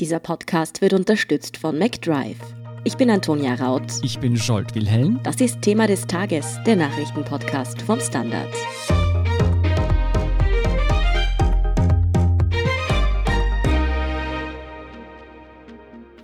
Dieser Podcast wird unterstützt von McDrive. Ich bin Antonia Raut. Ich bin Scholt Wilhelm. Das ist Thema des Tages, der Nachrichtenpodcast vom Standard.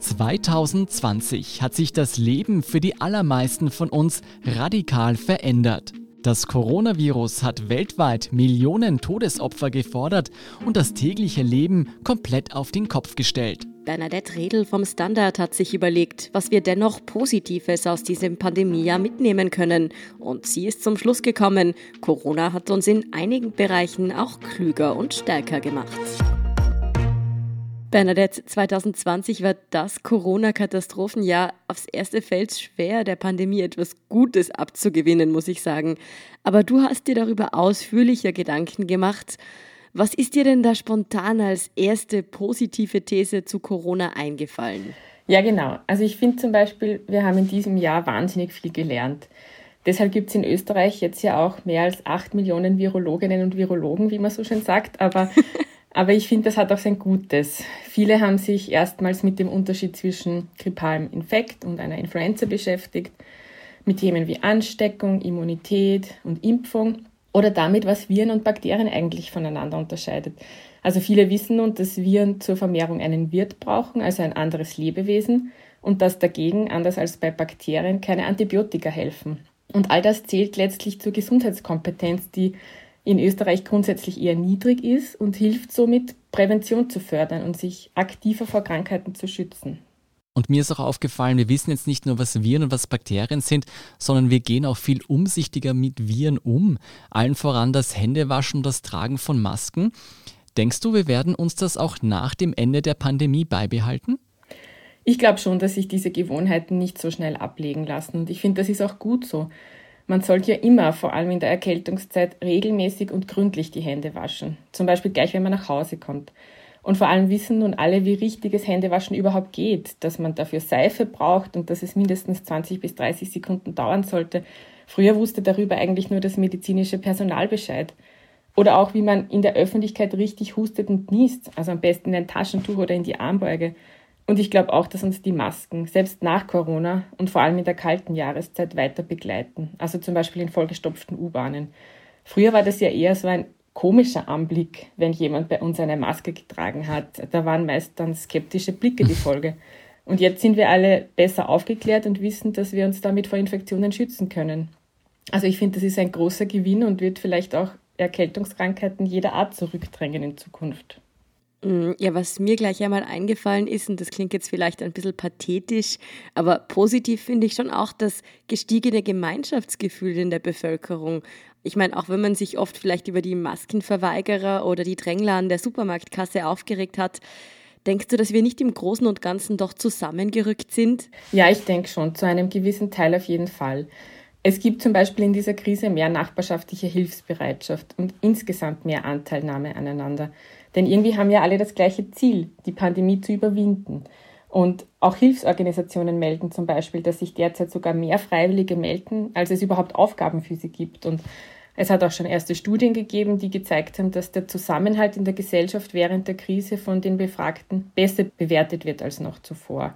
»2020 hat sich das Leben für die allermeisten von uns radikal verändert. Das Coronavirus hat weltweit Millionen Todesopfer gefordert und das tägliche Leben komplett auf den Kopf gestellt. Bernadette Redl vom Standard hat sich überlegt, was wir dennoch Positives aus diesem Pandemiejahr mitnehmen können. Und sie ist zum Schluss gekommen, Corona hat uns in einigen Bereichen auch klüger und stärker gemacht. Bernadette, 2020 war das Corona-Katastrophenjahr. Aufs erste fällt schwer, der Pandemie etwas Gutes abzugewinnen, muss ich sagen. Aber du hast dir darüber ausführlicher Gedanken gemacht. Was ist dir denn da spontan als erste positive These zu Corona eingefallen? Ja, genau. Also ich finde zum Beispiel, wir haben in diesem Jahr wahnsinnig viel gelernt. Deshalb gibt es in Österreich jetzt ja auch mehr als acht Millionen Virologinnen und Virologen, wie man so schön sagt. Aber Aber ich finde, das hat auch sein Gutes. Viele haben sich erstmals mit dem Unterschied zwischen grippalem Infekt und einer Influenza beschäftigt, mit Themen wie Ansteckung, Immunität und Impfung oder damit, was Viren und Bakterien eigentlich voneinander unterscheidet. Also viele wissen nun, dass Viren zur Vermehrung einen Wirt brauchen, also ein anderes Lebewesen, und dass dagegen, anders als bei Bakterien, keine Antibiotika helfen. Und all das zählt letztlich zur Gesundheitskompetenz, die in Österreich grundsätzlich eher niedrig ist und hilft somit, Prävention zu fördern und sich aktiver vor Krankheiten zu schützen. Und mir ist auch aufgefallen, wir wissen jetzt nicht nur, was Viren und was Bakterien sind, sondern wir gehen auch viel umsichtiger mit Viren um. Allen voran das Händewaschen und das Tragen von Masken. Denkst du, wir werden uns das auch nach dem Ende der Pandemie beibehalten? Ich glaube schon, dass sich diese Gewohnheiten nicht so schnell ablegen lassen. Und ich finde, das ist auch gut so. Man sollte ja immer, vor allem in der Erkältungszeit, regelmäßig und gründlich die Hände waschen. Zum Beispiel gleich, wenn man nach Hause kommt. Und vor allem wissen nun alle, wie richtiges Händewaschen überhaupt geht, dass man dafür Seife braucht und dass es mindestens 20 bis 30 Sekunden dauern sollte. Früher wusste darüber eigentlich nur das medizinische Personal Bescheid. Oder auch, wie man in der Öffentlichkeit richtig hustet und niest, also am besten in ein Taschentuch oder in die Armbeuge. Und ich glaube auch, dass uns die Masken selbst nach Corona und vor allem in der kalten Jahreszeit weiter begleiten. Also zum Beispiel in vollgestopften U-Bahnen. Früher war das ja eher so ein komischer Anblick, wenn jemand bei uns eine Maske getragen hat. Da waren meist dann skeptische Blicke die Folge. Und jetzt sind wir alle besser aufgeklärt und wissen, dass wir uns damit vor Infektionen schützen können. Also ich finde, das ist ein großer Gewinn und wird vielleicht auch Erkältungskrankheiten jeder Art zurückdrängen in Zukunft. Mm, ja, was mir gleich einmal eingefallen ist, und das klingt jetzt vielleicht ein bisschen pathetisch, aber positiv finde ich schon auch das gestiegene Gemeinschaftsgefühl in der Bevölkerung. Ich meine, auch wenn man sich oft vielleicht über die Maskenverweigerer oder die Drängler an der Supermarktkasse aufgeregt hat, denkst du, dass wir nicht im Großen und Ganzen doch zusammengerückt sind? Ja, ich denke schon, zu einem gewissen Teil auf jeden Fall. Es gibt zum Beispiel in dieser Krise mehr nachbarschaftliche Hilfsbereitschaft und insgesamt mehr Anteilnahme aneinander. Denn irgendwie haben ja alle das gleiche Ziel, die Pandemie zu überwinden. Und auch Hilfsorganisationen melden zum Beispiel, dass sich derzeit sogar mehr Freiwillige melden, als es überhaupt Aufgaben für sie gibt. Und es hat auch schon erste Studien gegeben, die gezeigt haben, dass der Zusammenhalt in der Gesellschaft während der Krise von den Befragten besser bewertet wird als noch zuvor.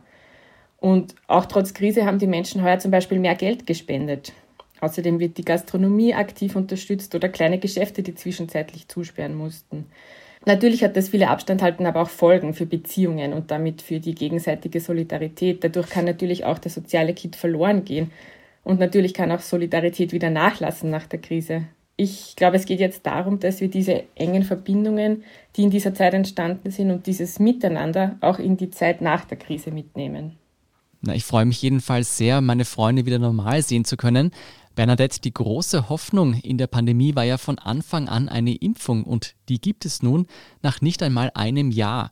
Und auch trotz Krise haben die Menschen heuer zum Beispiel mehr Geld gespendet. Außerdem wird die Gastronomie aktiv unterstützt oder kleine Geschäfte, die zwischenzeitlich zusperren mussten. Natürlich hat das viele Abstand halten, aber auch Folgen für Beziehungen und damit für die gegenseitige Solidarität. Dadurch kann natürlich auch der soziale Kit verloren gehen. Und natürlich kann auch Solidarität wieder nachlassen nach der Krise. Ich glaube, es geht jetzt darum, dass wir diese engen Verbindungen, die in dieser Zeit entstanden sind und dieses Miteinander auch in die Zeit nach der Krise mitnehmen. Na, ich freue mich jedenfalls sehr, meine Freunde wieder normal sehen zu können. Bernadette, die große Hoffnung in der Pandemie war ja von Anfang an eine Impfung und die gibt es nun nach nicht einmal einem Jahr.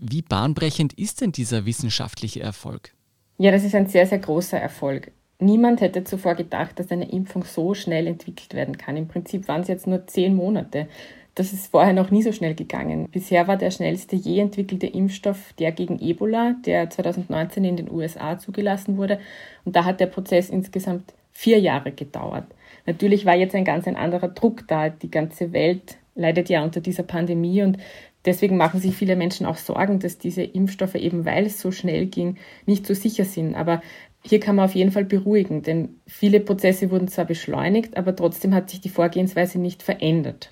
Wie bahnbrechend ist denn dieser wissenschaftliche Erfolg? Ja, das ist ein sehr, sehr großer Erfolg. Niemand hätte zuvor gedacht, dass eine Impfung so schnell entwickelt werden kann. Im Prinzip waren es jetzt nur zehn Monate. Das ist vorher noch nie so schnell gegangen. Bisher war der schnellste je entwickelte Impfstoff der gegen Ebola, der 2019 in den USA zugelassen wurde. Und da hat der Prozess insgesamt vier Jahre gedauert. Natürlich war jetzt ein ganz ein anderer Druck da. Die ganze Welt leidet ja unter dieser Pandemie und deswegen machen sich viele Menschen auch Sorgen, dass diese Impfstoffe eben, weil es so schnell ging, nicht so sicher sind. Aber hier kann man auf jeden Fall beruhigen, denn viele Prozesse wurden zwar beschleunigt, aber trotzdem hat sich die Vorgehensweise nicht verändert.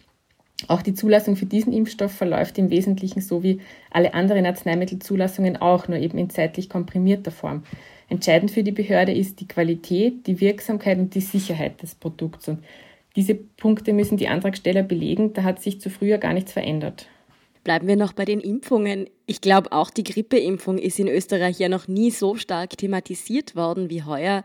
Auch die Zulassung für diesen Impfstoff verläuft im Wesentlichen so wie alle anderen Arzneimittelzulassungen auch, nur eben in zeitlich komprimierter Form. Entscheidend für die Behörde ist die Qualität, die Wirksamkeit und die Sicherheit des Produkts. Und diese Punkte müssen die Antragsteller belegen. Da hat sich zu früher gar nichts verändert. Bleiben wir noch bei den Impfungen. Ich glaube, auch die Grippeimpfung ist in Österreich ja noch nie so stark thematisiert worden wie heuer.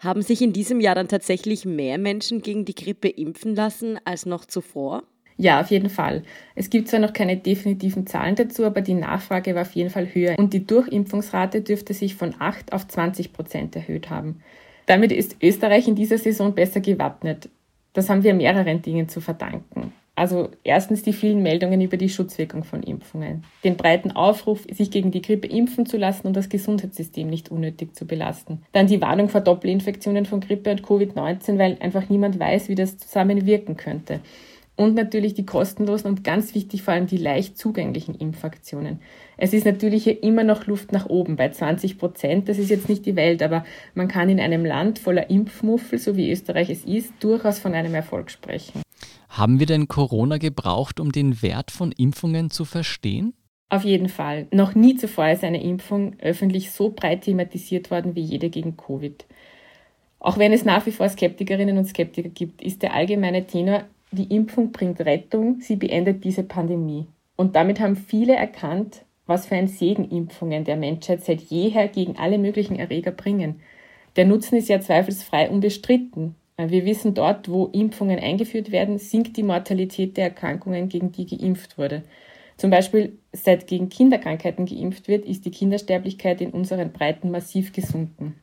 Haben sich in diesem Jahr dann tatsächlich mehr Menschen gegen die Grippe impfen lassen als noch zuvor? Ja, auf jeden Fall. Es gibt zwar noch keine definitiven Zahlen dazu, aber die Nachfrage war auf jeden Fall höher und die Durchimpfungsrate dürfte sich von 8 auf 20 Prozent erhöht haben. Damit ist Österreich in dieser Saison besser gewappnet. Das haben wir mehreren Dingen zu verdanken. Also erstens die vielen Meldungen über die Schutzwirkung von Impfungen, den breiten Aufruf, sich gegen die Grippe impfen zu lassen und das Gesundheitssystem nicht unnötig zu belasten. Dann die Warnung vor Doppelinfektionen von Grippe und Covid-19, weil einfach niemand weiß, wie das zusammen wirken könnte. Und natürlich die kostenlosen und ganz wichtig vor allem die leicht zugänglichen Impfaktionen. Es ist natürlich hier immer noch Luft nach oben bei 20 Prozent. Das ist jetzt nicht die Welt, aber man kann in einem Land voller Impfmuffel, so wie Österreich es ist, durchaus von einem Erfolg sprechen. Haben wir denn Corona gebraucht, um den Wert von Impfungen zu verstehen? Auf jeden Fall. Noch nie zuvor ist eine Impfung öffentlich so breit thematisiert worden wie jede gegen Covid. Auch wenn es nach wie vor Skeptikerinnen und Skeptiker gibt, ist der allgemeine Tenor, die Impfung bringt Rettung, sie beendet diese Pandemie. Und damit haben viele erkannt, was für ein Segen Impfungen der Menschheit seit jeher gegen alle möglichen Erreger bringen. Der Nutzen ist ja zweifelsfrei unbestritten. Wir wissen, dort, wo Impfungen eingeführt werden, sinkt die Mortalität der Erkrankungen, gegen die geimpft wurde. Zum Beispiel, seit gegen Kinderkrankheiten geimpft wird, ist die Kindersterblichkeit in unseren Breiten massiv gesunken.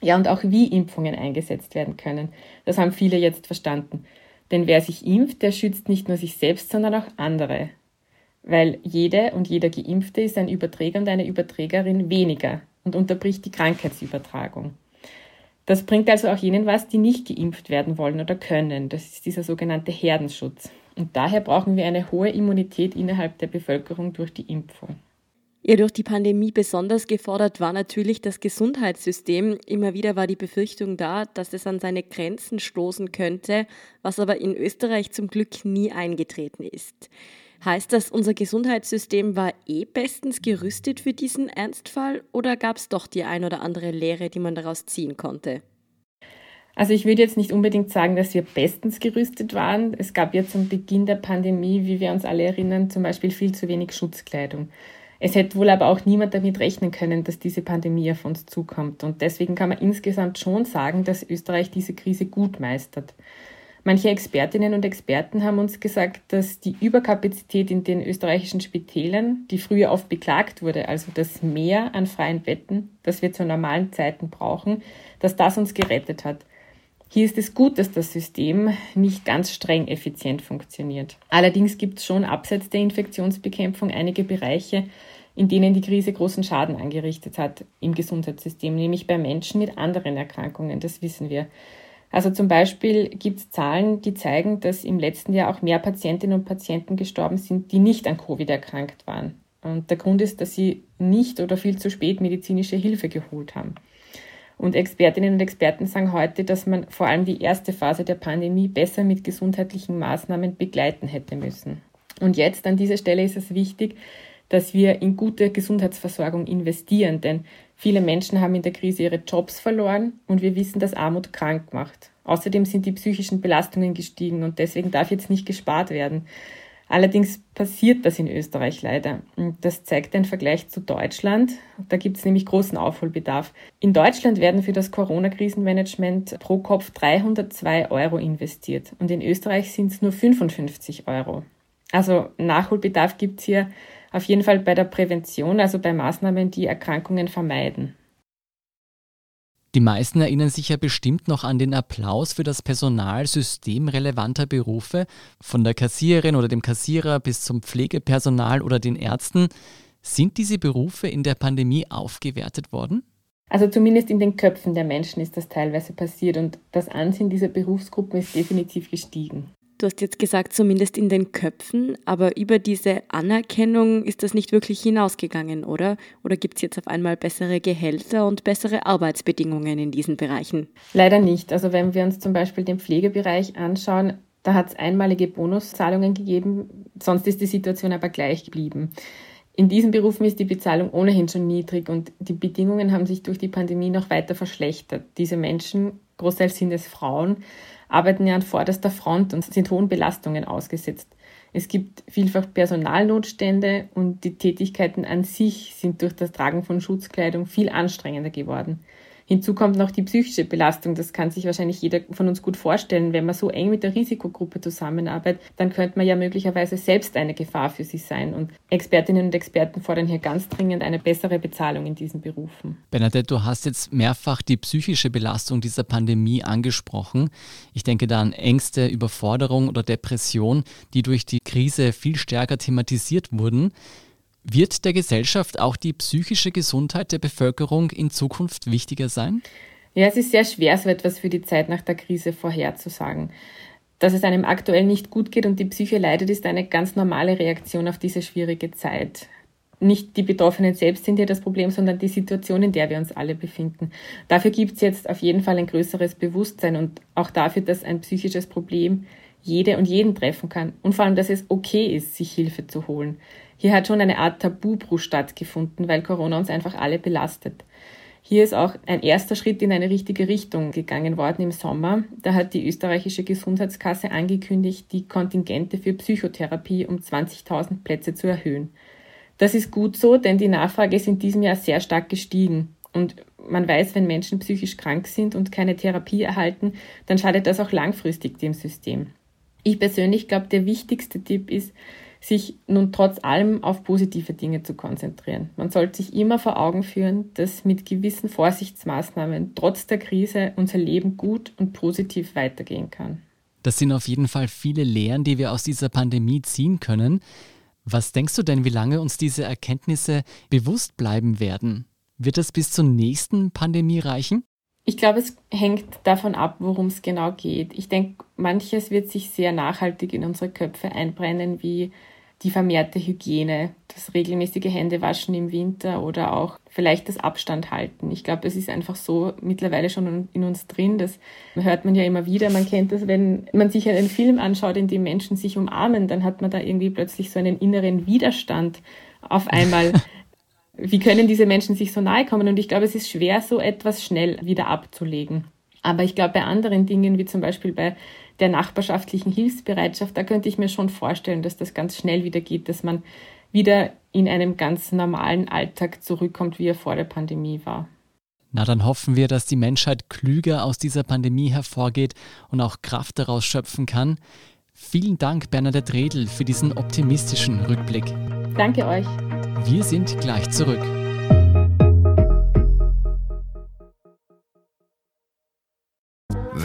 Ja, und auch wie Impfungen eingesetzt werden können, das haben viele jetzt verstanden. Denn wer sich impft, der schützt nicht nur sich selbst, sondern auch andere. Weil jede und jeder Geimpfte ist ein Überträger und eine Überträgerin weniger und unterbricht die Krankheitsübertragung. Das bringt also auch jenen was, die nicht geimpft werden wollen oder können. Das ist dieser sogenannte Herdenschutz. Und daher brauchen wir eine hohe Immunität innerhalb der Bevölkerung durch die Impfung. Ja, durch die Pandemie besonders gefordert war natürlich das Gesundheitssystem. Immer wieder war die Befürchtung da, dass es an seine Grenzen stoßen könnte, was aber in Österreich zum Glück nie eingetreten ist. Heißt das, unser Gesundheitssystem war eh bestens gerüstet für diesen Ernstfall oder gab es doch die ein oder andere Lehre, die man daraus ziehen konnte? Also ich würde jetzt nicht unbedingt sagen, dass wir bestens gerüstet waren. Es gab ja zum Beginn der Pandemie, wie wir uns alle erinnern, zum Beispiel viel zu wenig Schutzkleidung. Es hätte wohl aber auch niemand damit rechnen können, dass diese Pandemie auf uns zukommt. Und deswegen kann man insgesamt schon sagen, dass Österreich diese Krise gut meistert. Manche Expertinnen und Experten haben uns gesagt, dass die Überkapazität in den österreichischen Spitälern, die früher oft beklagt wurde, also das Mehr an freien Betten, das wir zu normalen Zeiten brauchen, dass das uns gerettet hat. Hier ist es gut, dass das System nicht ganz streng effizient funktioniert. Allerdings gibt es schon abseits der Infektionsbekämpfung einige Bereiche, in denen die Krise großen Schaden angerichtet hat im Gesundheitssystem, nämlich bei Menschen mit anderen Erkrankungen, das wissen wir. Also zum Beispiel gibt es Zahlen, die zeigen, dass im letzten Jahr auch mehr Patientinnen und Patienten gestorben sind, die nicht an Covid erkrankt waren. Und der Grund ist, dass sie nicht oder viel zu spät medizinische Hilfe geholt haben. Und Expertinnen und Experten sagen heute, dass man vor allem die erste Phase der Pandemie besser mit gesundheitlichen Maßnahmen begleiten hätte müssen. Und jetzt an dieser Stelle ist es wichtig, dass wir in gute Gesundheitsversorgung investieren, denn viele Menschen haben in der Krise ihre Jobs verloren und wir wissen, dass Armut krank macht. Außerdem sind die psychischen Belastungen gestiegen und deswegen darf jetzt nicht gespart werden. Allerdings passiert das in Österreich leider. Und das zeigt ein Vergleich zu Deutschland. Da gibt es nämlich großen Aufholbedarf. In Deutschland werden für das Corona-Krisenmanagement pro Kopf 302 Euro investiert und in Österreich sind es nur 55 Euro. Also Nachholbedarf gibt es hier auf jeden Fall bei der Prävention, also bei Maßnahmen, die Erkrankungen vermeiden. Die meisten erinnern sich ja bestimmt noch an den Applaus für das Personal systemrelevanter Berufe, von der Kassiererin oder dem Kassierer bis zum Pflegepersonal oder den Ärzten. Sind diese Berufe in der Pandemie aufgewertet worden? Also zumindest in den Köpfen der Menschen ist das teilweise passiert und das Ansehen dieser Berufsgruppen ist definitiv gestiegen. Du hast jetzt gesagt, zumindest in den Köpfen, aber über diese Anerkennung ist das nicht wirklich hinausgegangen, oder? Oder gibt es jetzt auf einmal bessere Gehälter und bessere Arbeitsbedingungen in diesen Bereichen? Leider nicht. Also wenn wir uns zum Beispiel den Pflegebereich anschauen, da hat es einmalige Bonuszahlungen gegeben, sonst ist die Situation aber gleich geblieben. In diesen Berufen ist die Bezahlung ohnehin schon niedrig und die Bedingungen haben sich durch die Pandemie noch weiter verschlechtert. Diese Menschen, großteils sind es Frauen, arbeiten ja an vorderster Front und sind hohen Belastungen ausgesetzt. Es gibt vielfach Personalnotstände und die Tätigkeiten an sich sind durch das Tragen von Schutzkleidung viel anstrengender geworden. Hinzu kommt noch die psychische Belastung. Das kann sich wahrscheinlich jeder von uns gut vorstellen. Wenn man so eng mit der Risikogruppe zusammenarbeitet, dann könnte man ja möglicherweise selbst eine Gefahr für sich sein. Und Expertinnen und Experten fordern hier ganz dringend eine bessere Bezahlung in diesen Berufen. Bernadette, du hast jetzt mehrfach die psychische Belastung dieser Pandemie angesprochen. Ich denke da an Ängste, Überforderung oder Depression, die durch die Krise viel stärker thematisiert wurden. Wird der Gesellschaft auch die psychische Gesundheit der Bevölkerung in Zukunft wichtiger sein? Ja, es ist sehr schwer, so etwas für die Zeit nach der Krise vorherzusagen. Dass es einem aktuell nicht gut geht und die Psyche leidet, ist eine ganz normale Reaktion auf diese schwierige Zeit. Nicht die Betroffenen selbst sind hier das Problem, sondern die Situation, in der wir uns alle befinden. Dafür gibt es jetzt auf jeden Fall ein größeres Bewusstsein und auch dafür, dass ein psychisches Problem jede und jeden treffen kann. Und vor allem, dass es okay ist, sich Hilfe zu holen. Hier hat schon eine Art Tabubruch stattgefunden, weil Corona uns einfach alle belastet. Hier ist auch ein erster Schritt in eine richtige Richtung gegangen worden im Sommer. Da hat die österreichische Gesundheitskasse angekündigt, die Kontingente für Psychotherapie um 20.000 Plätze zu erhöhen. Das ist gut so, denn die Nachfrage ist in diesem Jahr sehr stark gestiegen. Und man weiß, wenn Menschen psychisch krank sind und keine Therapie erhalten, dann schadet das auch langfristig dem System. Ich persönlich glaube, der wichtigste Tipp ist, sich nun trotz allem auf positive Dinge zu konzentrieren. Man sollte sich immer vor Augen führen, dass mit gewissen Vorsichtsmaßnahmen trotz der Krise unser Leben gut und positiv weitergehen kann. Das sind auf jeden Fall viele Lehren, die wir aus dieser Pandemie ziehen können. Was denkst du denn, wie lange uns diese Erkenntnisse bewusst bleiben werden? Wird das bis zur nächsten Pandemie reichen? Ich glaube, es hängt davon ab, worum es genau geht. Ich denke, manches wird sich sehr nachhaltig in unsere Köpfe einbrennen, wie die vermehrte Hygiene, das regelmäßige Händewaschen im Winter oder auch vielleicht das Abstand halten. Ich glaube, es ist einfach so mittlerweile schon in uns drin. Das hört man ja immer wieder. Man kennt das, wenn man sich einen Film anschaut, in dem Menschen sich umarmen, dann hat man da irgendwie plötzlich so einen inneren Widerstand auf einmal. Wie können diese Menschen sich so nahe kommen? Und ich glaube, es ist schwer, so etwas schnell wieder abzulegen. Aber ich glaube, bei anderen Dingen, wie zum Beispiel bei der nachbarschaftlichen Hilfsbereitschaft, da könnte ich mir schon vorstellen, dass das ganz schnell wieder geht, dass man wieder in einem ganz normalen Alltag zurückkommt, wie er vor der Pandemie war. Na, dann hoffen wir, dass die Menschheit klüger aus dieser Pandemie hervorgeht und auch Kraft daraus schöpfen kann. Vielen Dank, Bernadette Redl, für diesen optimistischen Rückblick. Danke euch. Wir sind gleich zurück.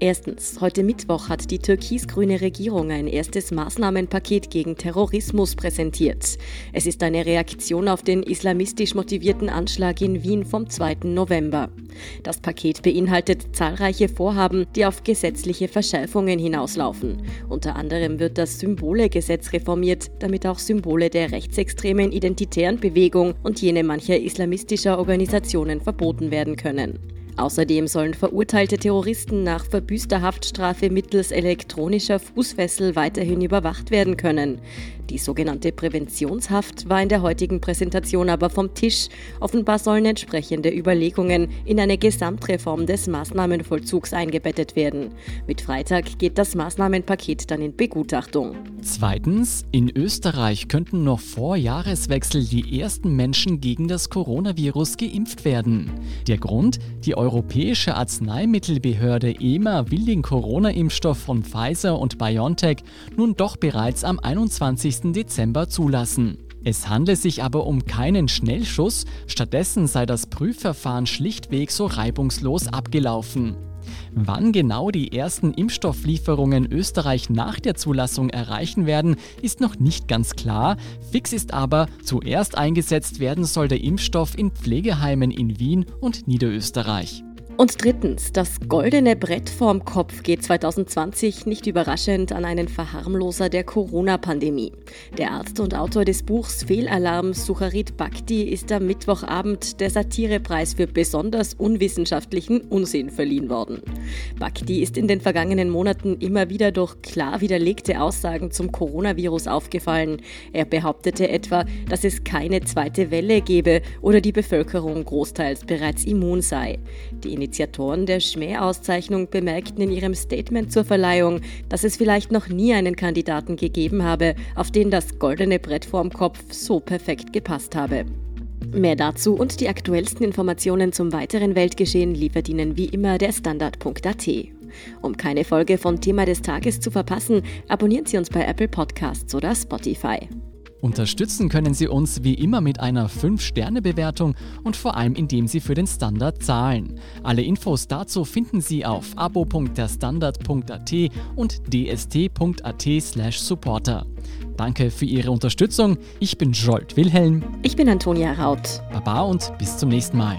Erstens, heute Mittwoch hat die türkis-grüne Regierung ein erstes Maßnahmenpaket gegen Terrorismus präsentiert. Es ist eine Reaktion auf den islamistisch motivierten Anschlag in Wien vom 2. November. Das Paket beinhaltet zahlreiche Vorhaben, die auf gesetzliche Verschärfungen hinauslaufen. Unter anderem wird das Symbolegesetz reformiert, damit auch Symbole der rechtsextremen identitären Bewegung und jene mancher islamistischer Organisationen verboten werden können. Außerdem sollen verurteilte Terroristen nach verbüßter Haftstrafe mittels elektronischer Fußfessel weiterhin überwacht werden können. Die sogenannte Präventionshaft war in der heutigen Präsentation aber vom Tisch. Offenbar sollen entsprechende Überlegungen in eine Gesamtreform des Maßnahmenvollzugs eingebettet werden. Mit Freitag geht das Maßnahmenpaket dann in Begutachtung. Zweitens, in Österreich könnten noch vor Jahreswechsel die ersten Menschen gegen das Coronavirus geimpft werden. Der Grund? Die Europäische Arzneimittelbehörde EMA will den Corona-Impfstoff von Pfizer und BioNTech nun doch bereits am 21. Dezember zulassen. Es handle sich aber um keinen Schnellschuss, stattdessen sei das Prüfverfahren schlichtweg so reibungslos abgelaufen. Wann genau die ersten Impfstofflieferungen Österreich nach der Zulassung erreichen werden, ist noch nicht ganz klar. Fix ist aber, zuerst eingesetzt werden soll der Impfstoff in Pflegeheimen in Wien und Niederösterreich. Und drittens, das goldene Brett vorm Kopf geht 2020 nicht überraschend an einen Verharmloser der Corona-Pandemie. Der Arzt und Autor des Buchs Fehlalarm, Sucharit Bhakti, ist am Mittwochabend der Satirepreis für besonders unwissenschaftlichen Unsinn verliehen worden. Bhakti ist in den vergangenen Monaten immer wieder durch klar widerlegte Aussagen zum Coronavirus aufgefallen. Er behauptete etwa, dass es keine zweite Welle gebe oder die Bevölkerung großteils bereits immun sei. Die Initiatoren der Schmäh-Auszeichnung bemerkten in ihrem Statement zur Verleihung, dass es vielleicht noch nie einen Kandidaten gegeben habe, auf den das goldene Brett vorm Kopf so perfekt gepasst habe. Mehr dazu und die aktuellsten Informationen zum weiteren Weltgeschehen liefert Ihnen wie immer der Standard.at. Um keine Folge von Thema des Tages zu verpassen, abonnieren Sie uns bei Apple Podcasts oder Spotify. Unterstützen können Sie uns wie immer mit einer 5-Sterne-Bewertung und vor allem indem Sie für den Standard zahlen. Alle Infos dazu finden Sie auf abo.derstandard.at und dst.at/supporter. Danke für Ihre Unterstützung. Ich bin Jolt Wilhelm. Ich bin Antonia Raut. Baba und bis zum nächsten Mal.